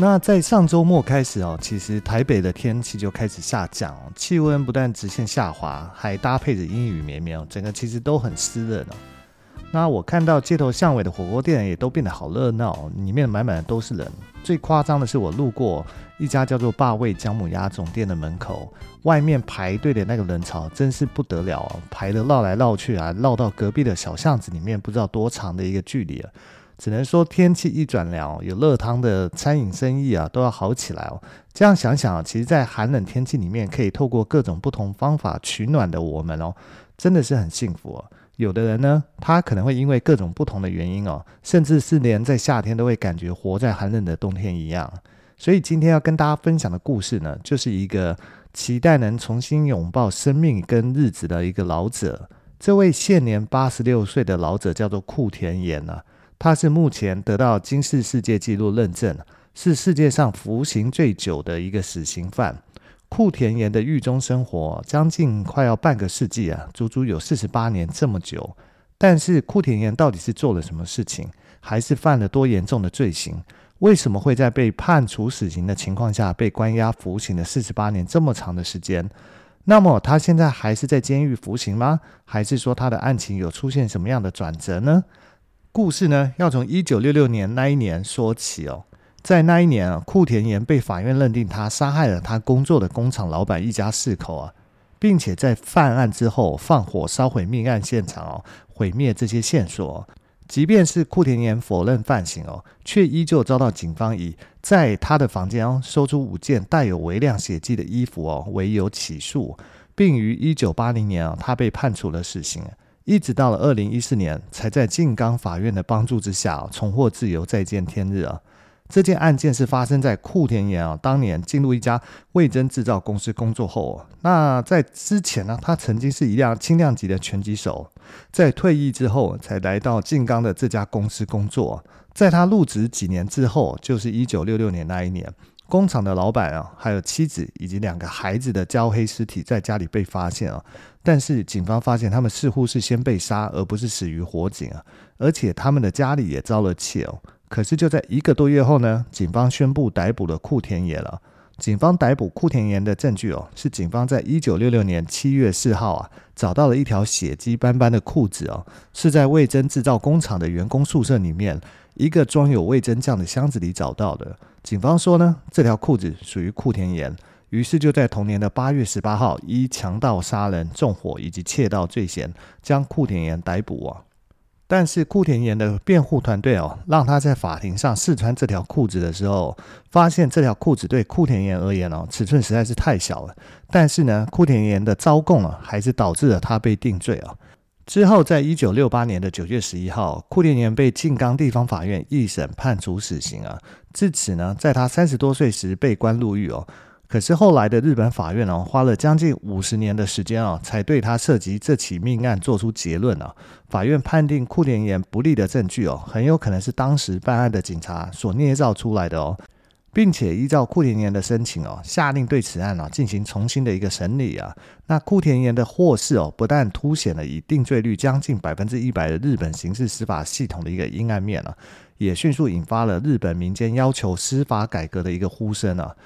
那在上周末开始哦，其实台北的天气就开始下降，气温不但直线下滑，还搭配着阴雨绵绵哦，整个其实都很湿热呢。那我看到街头巷尾的火锅店也都变得好热闹，里面满满的都是人。最夸张的是，我路过一家叫做“霸味姜母鸭”总店的门口，外面排队的那个人潮真是不得了，排得绕来绕去啊，绕到隔壁的小巷子里面，不知道多长的一个距离了。只能说天气一转凉，有热汤的餐饮生意啊都要好起来哦。这样想想，其实，在寒冷天气里面，可以透过各种不同方法取暖的我们哦，真的是很幸福哦。有的人呢，他可能会因为各种不同的原因哦，甚至是连在夏天都会感觉活在寒冷的冬天一样。所以今天要跟大家分享的故事呢，就是一个期待能重新拥抱生命跟日子的一个老者。这位现年八十六岁的老者叫做库田岩呢。他是目前得到金氏世界纪录认证，是世界上服刑最久的一个死刑犯。库田岩的狱中生活将近快要半个世纪啊，足足有四十八年这么久。但是库田岩到底是做了什么事情，还是犯了多严重的罪行？为什么会在被判处死刑的情况下被关押服刑了四十八年这么长的时间？那么他现在还是在监狱服刑吗？还是说他的案情有出现什么样的转折呢？故事呢，要从一九六六年那一年说起哦。在那一年啊，库田岩被法院认定他杀害了他工作的工厂老板一家四口啊，并且在犯案之后放火烧毁命案现场哦，毁灭这些线索。即便是库田岩否认犯行哦，却依旧遭到警方以在他的房间哦搜出五件带有微量血迹的衣服哦为由起诉，并于一九八零年啊，他被判处了死刑。一直到了二零一四年，才在静冈法院的帮助之下重获自由，再见天日啊！这件案件是发生在库田岩啊当年进入一家味噌制造公司工作后，那在之前呢，他曾经是一辆轻量级的拳击手，在退役之后才来到静冈的这家公司工作。在他入职几年之后，就是一九六六年那一年。工厂的老板啊，还有妻子以及两个孩子的焦黑尸体在家里被发现啊，但是警方发现他们似乎是先被杀，而不是死于火警啊，而且他们的家里也遭了窃哦。可是就在一个多月后呢，警方宣布逮捕了库田野了。警方逮捕库田岩的证据哦，是警方在一九六六年七月四号啊，找到了一条血迹斑斑的裤子哦，是在味增制造工厂的员工宿舍里面。一个装有味增酱的箱子里找到的。警方说呢，这条裤子属于库田岩，于是就在同年的八月十八号，依强盗杀人、纵火以及窃盗罪嫌，将库田岩逮捕啊。但是库田岩的辩护团队哦，让他在法庭上试穿这条裤子的时候，发现这条裤子对库田岩而言哦，尺寸实在是太小了。但是呢，库田岩的招供啊，还是导致了他被定罪啊。之后，在一九六八年的九月十一号，库田岩被静冈地方法院一审判处死刑啊。至此呢，在他三十多岁时被关入狱哦。可是后来的日本法院哦，花了将近五十年的时间哦，才对他涉及这起命案做出结论啊。法院判定库田岩不利的证据哦，很有可能是当时办案的警察所捏造出来的哦。并且依照库田岩的申请哦，下令对此案啊进行重新的一个审理啊。那库田岩的获释哦，不但凸显了以定罪率将近百分之一百的日本刑事司法系统的一个阴暗面啊，也迅速引发了日本民间要求司法改革的一个呼声啊。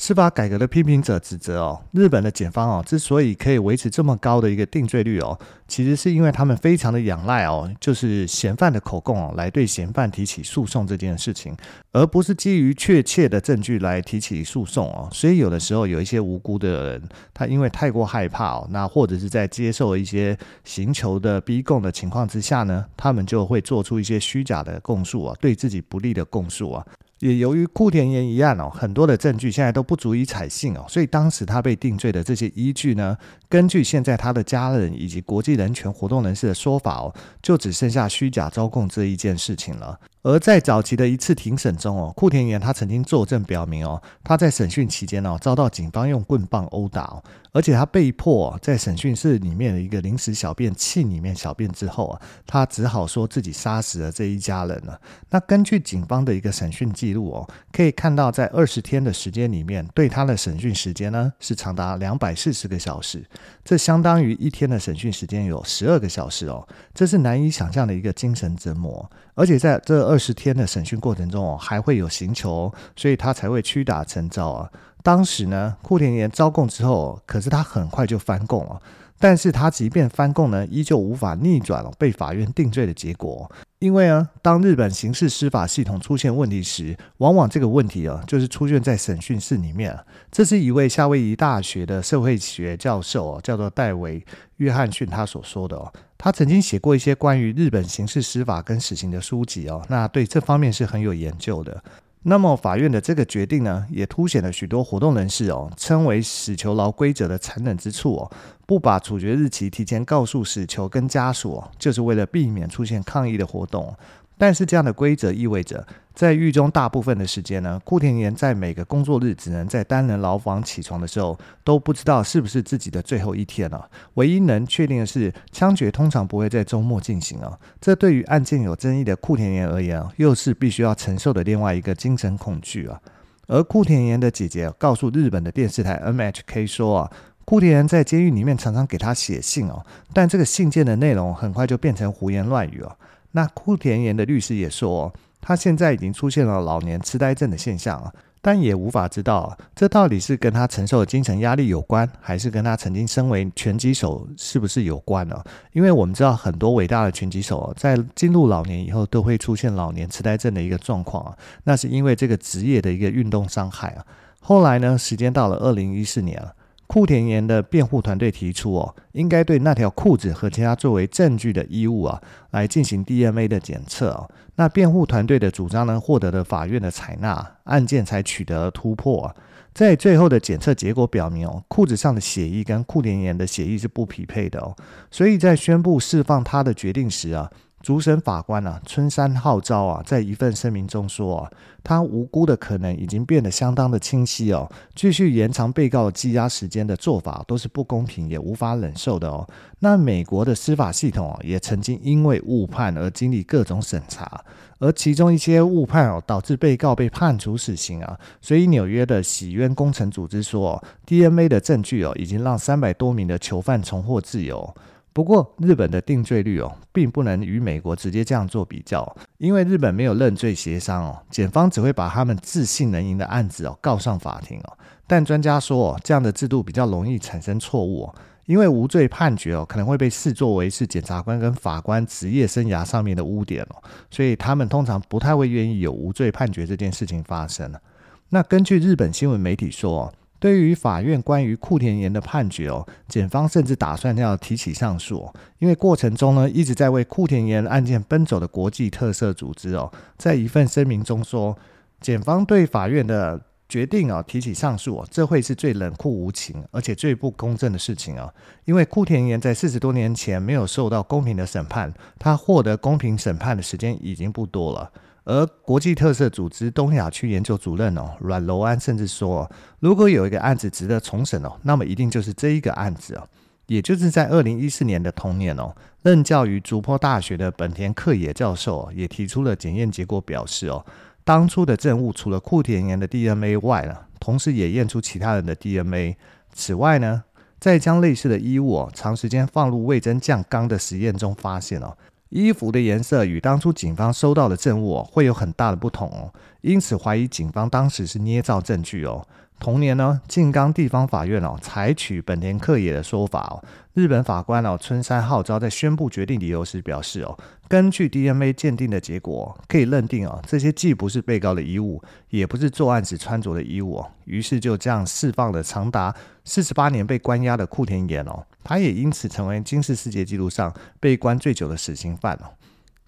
司法改革的批评者指责哦，日本的检方哦，之所以可以维持这么高的一个定罪率哦，其实是因为他们非常的仰赖哦，就是嫌犯的口供哦，来对嫌犯提起诉讼这件事情，而不是基于确切的证据来提起诉讼哦。所以有的时候有一些无辜的人，他因为太过害怕哦，那或者是在接受一些刑求的逼供的情况之下呢，他们就会做出一些虚假的供述啊，对自己不利的供述啊。也由于库田岩一案哦，很多的证据现在都不足以采信哦，所以当时他被定罪的这些依据呢，根据现在他的家人以及国际人权活动人士的说法哦，就只剩下虚假招供这一件事情了。而在早期的一次庭审中哦，库田岩他曾经作证表明哦，他在审讯期间哦，遭到警方用棍棒殴打哦，而且他被迫在审讯室里面的一个临时小便器里面小便之后啊，他只好说自己杀死了这一家人了。那根据警方的一个审讯记录哦，可以看到在二十天的时间里面，对他的审讯时间呢是长达两百四十个小时，这相当于一天的审讯时间有十二个小时哦，这是难以想象的一个精神折磨，而且在这二二十天的审讯过程中哦，还会有刑求，所以他才会屈打成招啊。当时呢，库田岩招供之后，可是他很快就翻供了。但是他即便翻供呢，依旧无法逆转了被法院定罪的结果。因为啊，当日本刑事司法系统出现问题时，往往这个问题啊，就是出现在审讯室里面。这是一位夏威夷大学的社会学教授，叫做戴维·约翰逊，他所说的哦。他曾经写过一些关于日本刑事司法跟死刑的书籍哦，那对这方面是很有研究的。那么法院的这个决定呢，也凸显了许多活动人士哦，称为死囚牢规则的残忍之处哦。不把处决日期提前告诉死囚跟家属，哦就是为了避免出现抗议的活动。但是这样的规则意味着，在狱中大部分的时间呢，库田岩在每个工作日只能在单人牢房起床的时候，都不知道是不是自己的最后一天了。唯一能确定的是，枪决通常不会在周末进行啊。这对于案件有争议的库田岩而言啊，又是必须要承受的另外一个精神恐惧啊。而库田岩的姐姐告诉日本的电视台 NHK 说啊。库田岩在监狱里面常常给他写信哦，但这个信件的内容很快就变成胡言乱语哦。那库田岩的律师也说，他现在已经出现了老年痴呆症的现象啊，但也无法知道这到底是跟他承受的精神压力有关，还是跟他曾经身为拳击手是不是有关呢？因为我们知道很多伟大的拳击手在进入老年以后都会出现老年痴呆症的一个状况啊，那是因为这个职业的一个运动伤害啊。后来呢，时间到了二零一四年了。库田岩的辩护团队提出，哦，应该对那条裤子和其他作为证据的衣物啊，来进行 DNA 的检测哦。那辩护团队的主张呢，获得了法院的采纳，案件才取得了突破啊。在最后的检测结果表明，哦，裤子上的血液跟库田岩的血液是不匹配的哦。所以在宣布释放他的决定时啊。主审法官啊，村山浩昭啊，在一份声明中说啊，他无辜的可能已经变得相当的清晰哦。继续延长被告羁押时间的做法都是不公平也无法忍受的哦。那美国的司法系统啊，也曾经因为误判而经历各种审查，而其中一些误判哦，导致被告被判处死刑啊。所以纽约的洗冤工程组织说，DNA 的证据哦，已经让三百多名的囚犯重获自由。不过，日本的定罪率哦，并不能与美国直接这样做比较，因为日本没有认罪协商哦，检方只会把他们自信能赢的案子哦告上法庭哦。但专家说哦，这样的制度比较容易产生错误，因为无罪判决哦可能会被视作为是检察官跟法官职业生涯上面的污点哦，所以他们通常不太会愿意有无罪判决这件事情发生。那根据日本新闻媒体说。对于法院关于库田岩的判决哦，检方甚至打算要提起上诉哦，因为过程中呢一直在为库田岩案件奔走的国际特色组织哦，在一份声明中说，检方对法院的决定哦提起上诉哦，这会是最冷酷无情而且最不公正的事情哦，因为库田岩在四十多年前没有受到公平的审判，他获得公平审判的时间已经不多了。而国际特色组织东亚区研究主任哦阮柔安甚至说，如果有一个案子值得重审哦，那么一定就是这一个案子哦。也就是在二零一四年的同年哦，任教于竹坡大学的本田克也教授也提出了检验结果，表示哦，当初的证物除了库田岩的 DNA 外呢，同时也验出其他人的 DNA。此外呢，在将类似的衣物哦长时间放入味噌酱缸的实验中发现哦。衣服的颜色与当初警方收到的证物会有很大的不同哦，因此怀疑警方当时是捏造证据哦。同年呢，静冈地方法院哦采取本田克也的说法哦。日本法官哦村山浩昭在宣布决定理由时表示哦，根据 DNA 鉴定的结果，可以认定哦这些既不是被告的衣物，也不是作案时穿着的衣物哦。于是就这样释放了长达四十八年被关押的库田岩哦，他也因此成为金氏世界纪录上被关最久的死刑犯哦。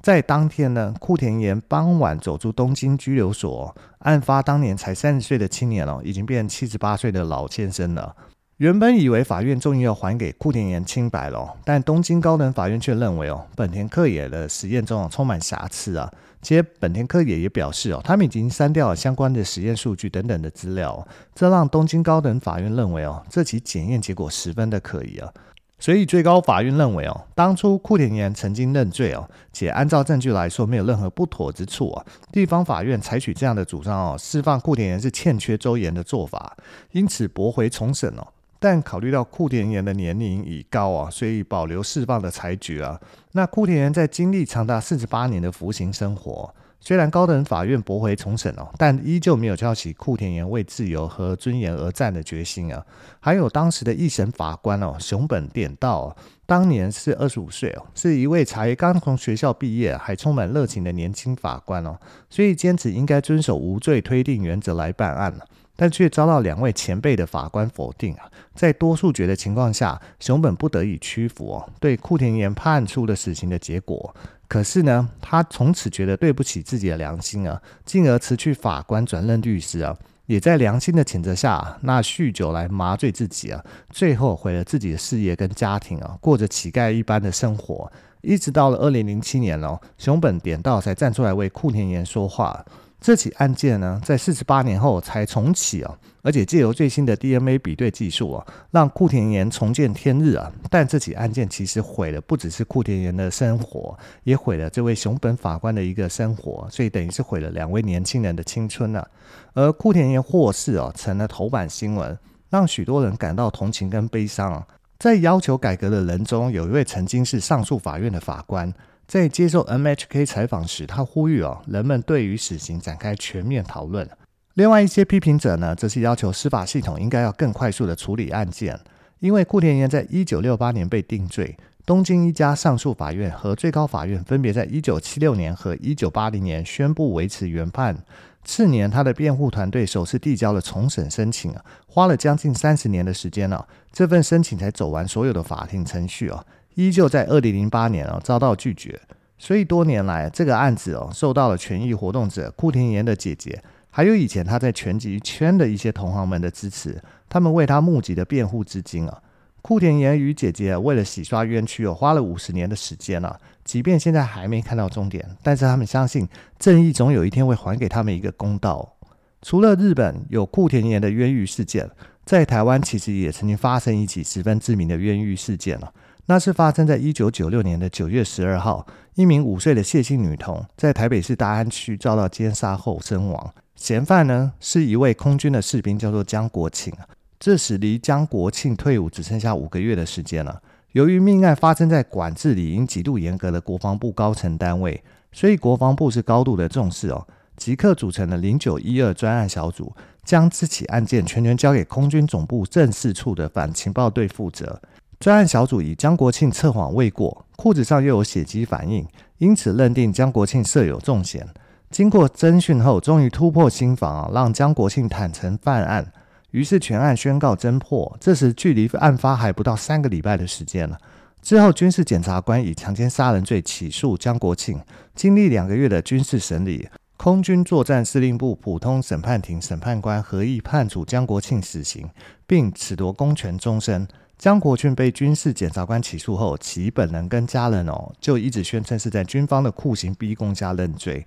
在当天呢，库田岩傍晚走出东京拘留所，案发当年才三十岁的青年哦，已经变七十八岁的老先生了。原本以为法院终于要还给库田研清白了，但东京高等法院却认为哦，本田克也的实验中充满瑕疵啊。且本田克也也表示哦，他们已经删掉了相关的实验数据等等的资料，这让东京高等法院认为哦，这起检验结果十分的可疑啊。所以最高法院认为哦，当初库田研曾经认罪哦，且按照证据来说没有任何不妥之处啊。地方法院采取这样的主张哦，释放库田研是欠缺周延的做法，因此驳回重审哦。但考虑到库田研的年龄已高啊，所以保留释放的裁决啊。那库田研在经历长达四十八年的服刑生活，虽然高等法院驳回重审哦，但依旧没有叫起库田研为自由和尊严而战的决心啊。还有当时的一审法官哦，熊本典道，当年是二十五岁哦，是一位才刚从学校毕业还充满热情的年轻法官哦，所以坚持应该遵守无罪推定原则来办案。但却遭到两位前辈的法官否定啊，在多数决的情况下，熊本不得已屈服哦，对库田研判处了死刑的结果。可是呢，他从此觉得对不起自己的良心啊，进而辞去法官，转任律师啊，也在良心的谴责下，那酗酒来麻醉自己啊，最后毁了自己的事业跟家庭啊，过着乞丐一般的生活。一直到了二零零七年哦，熊本点道才站出来为库田研说话。这起案件呢，在四十八年后才重启啊，而且借由最新的 DNA 比对技术啊，让库田研重见天日啊。但这起案件其实毁了不只是库田研的生活，也毁了这位熊本法官的一个生活，所以等于是毁了两位年轻人的青春啊。而库田研获释啊，成了头版新闻，让许多人感到同情跟悲伤啊。在要求改革的人中，有一位曾经是上诉法院的法官。在接受 M H K 采访时，他呼吁哦，人们对于死刑展开全面讨论。另外一些批评者呢，则是要求司法系统应该要更快速地处理案件，因为顾田研在一九六八年被定罪，东京一家上诉法院和最高法院分别在一九七六年和一九八零年宣布维持原判。次年，他的辩护团队首次递交了重审申请，花了将近三十年的时间呢，这份申请才走完所有的法庭程序啊。依旧在二零零八年哦遭到拒绝，所以多年来这个案子哦受到了权益活动者库田研的姐姐，还有以前他在拳击圈的一些同行们的支持，他们为他募集的辩护资金啊。库田研与姐姐为了洗刷冤屈哦，花了五十年的时间了，即便现在还没看到终点，但是他们相信正义总有一天会还给他们一个公道。除了日本有库田岩的冤狱事件，在台湾其实也曾经发生一起十分知名的冤狱事件了。那是发生在一九九六年的九月十二号，一名五岁的谢姓女童在台北市大安区遭到奸杀后身亡。嫌犯呢是一位空军的士兵，叫做江国庆。这时离江国庆退伍只剩下五个月的时间了。由于命案发生在管制理应极度严格的国防部高层单位，所以国防部是高度的重视哦，即刻组成了零九一二专案小组，将这起案件全权交给空军总部政事处的反情报队负责。专案小组以江国庆测谎未过，裤子上又有血迹反应，因此认定江国庆涉有重嫌。经过侦讯后，终于突破心防啊，让江国庆坦承犯案。于是全案宣告侦破。这时距离案发还不到三个礼拜的时间了。之后军事检察官以强奸杀人罪起诉江国庆，经历两个月的军事审理，空军作战司令部普通审判庭审判官合议判处江国庆死刑，并褫夺公权终身。江国庆被军事检察官起诉后，其本人跟家人哦，就一直宣称是在军方的酷刑逼供下认罪。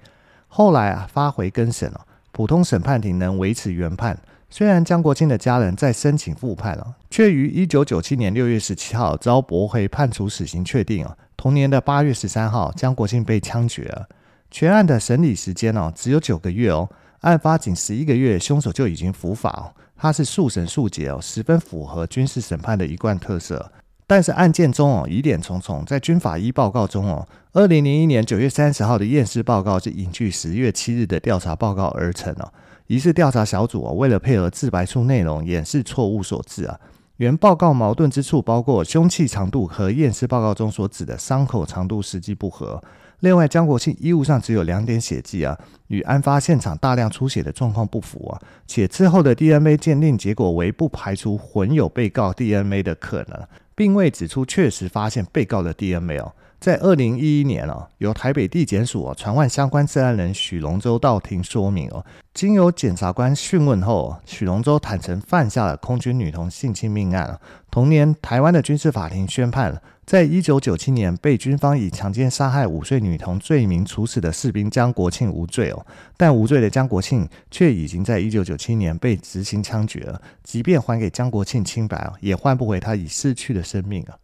后来啊，发回更审了，普通审判庭能维持原判。虽然江国庆的家人在申请复判了，却于一九九七年六月十七号遭驳回判处死刑确定啊。同年的八月十三号，江国庆被枪决了。全案的审理时间哦，只有九个月哦，案发仅十一个月，凶手就已经伏法哦。他是速审速结哦，十分符合军事审判的一贯特色。但是案件中哦，疑点重重。在军法医报告中哦，二零零一年九月三十号的验尸报告是引据十月七日的调查报告而成哦。疑似调查小组哦，为了配合自白书内容掩饰错误所致啊。原报告矛盾之处包括凶器长度和验尸报告中所指的伤口长度实际不合。另外，江国庆衣物上只有两点血迹啊，与案发现场大量出血的状况不符啊，且之后的 DNA 鉴定结果为不排除混有被告 DNA 的可能，并未指出确实发现被告的 DNA 哦。在二零一一年哦，由台北地检署传唤相关涉案人许龙洲到庭说明哦。经由检察官讯问后，许龙洲坦承犯下了空军女童性侵命案。同年，台湾的军事法庭宣判了，在一九九七年被军方以强奸杀害五岁女童罪名处死的士兵江国庆无罪哦。但无罪的江国庆却已经在一九九七年被执行枪决了。即便还给江国庆清白哦，也换不回他已逝去的生命啊。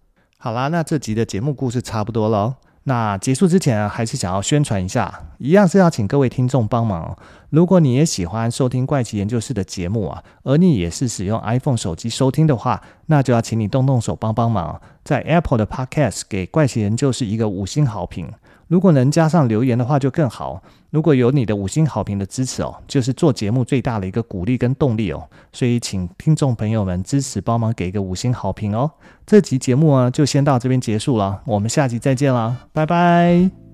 好啦，那这集的节目故事差不多了。那结束之前，还是想要宣传一下，一样是要请各位听众帮忙。如果你也喜欢收听怪奇研究室的节目啊，而你也是使用 iPhone 手机收听的话，那就要请你动动手帮帮忙，在 Apple 的 Podcast 给怪奇研究室一个五星好评。如果能加上留言的话就更好。如果有你的五星好评的支持哦，就是做节目最大的一个鼓励跟动力哦。所以请听众朋友们支持帮忙给个五星好评哦。这集节目啊就先到这边结束了，我们下集再见啦，拜拜。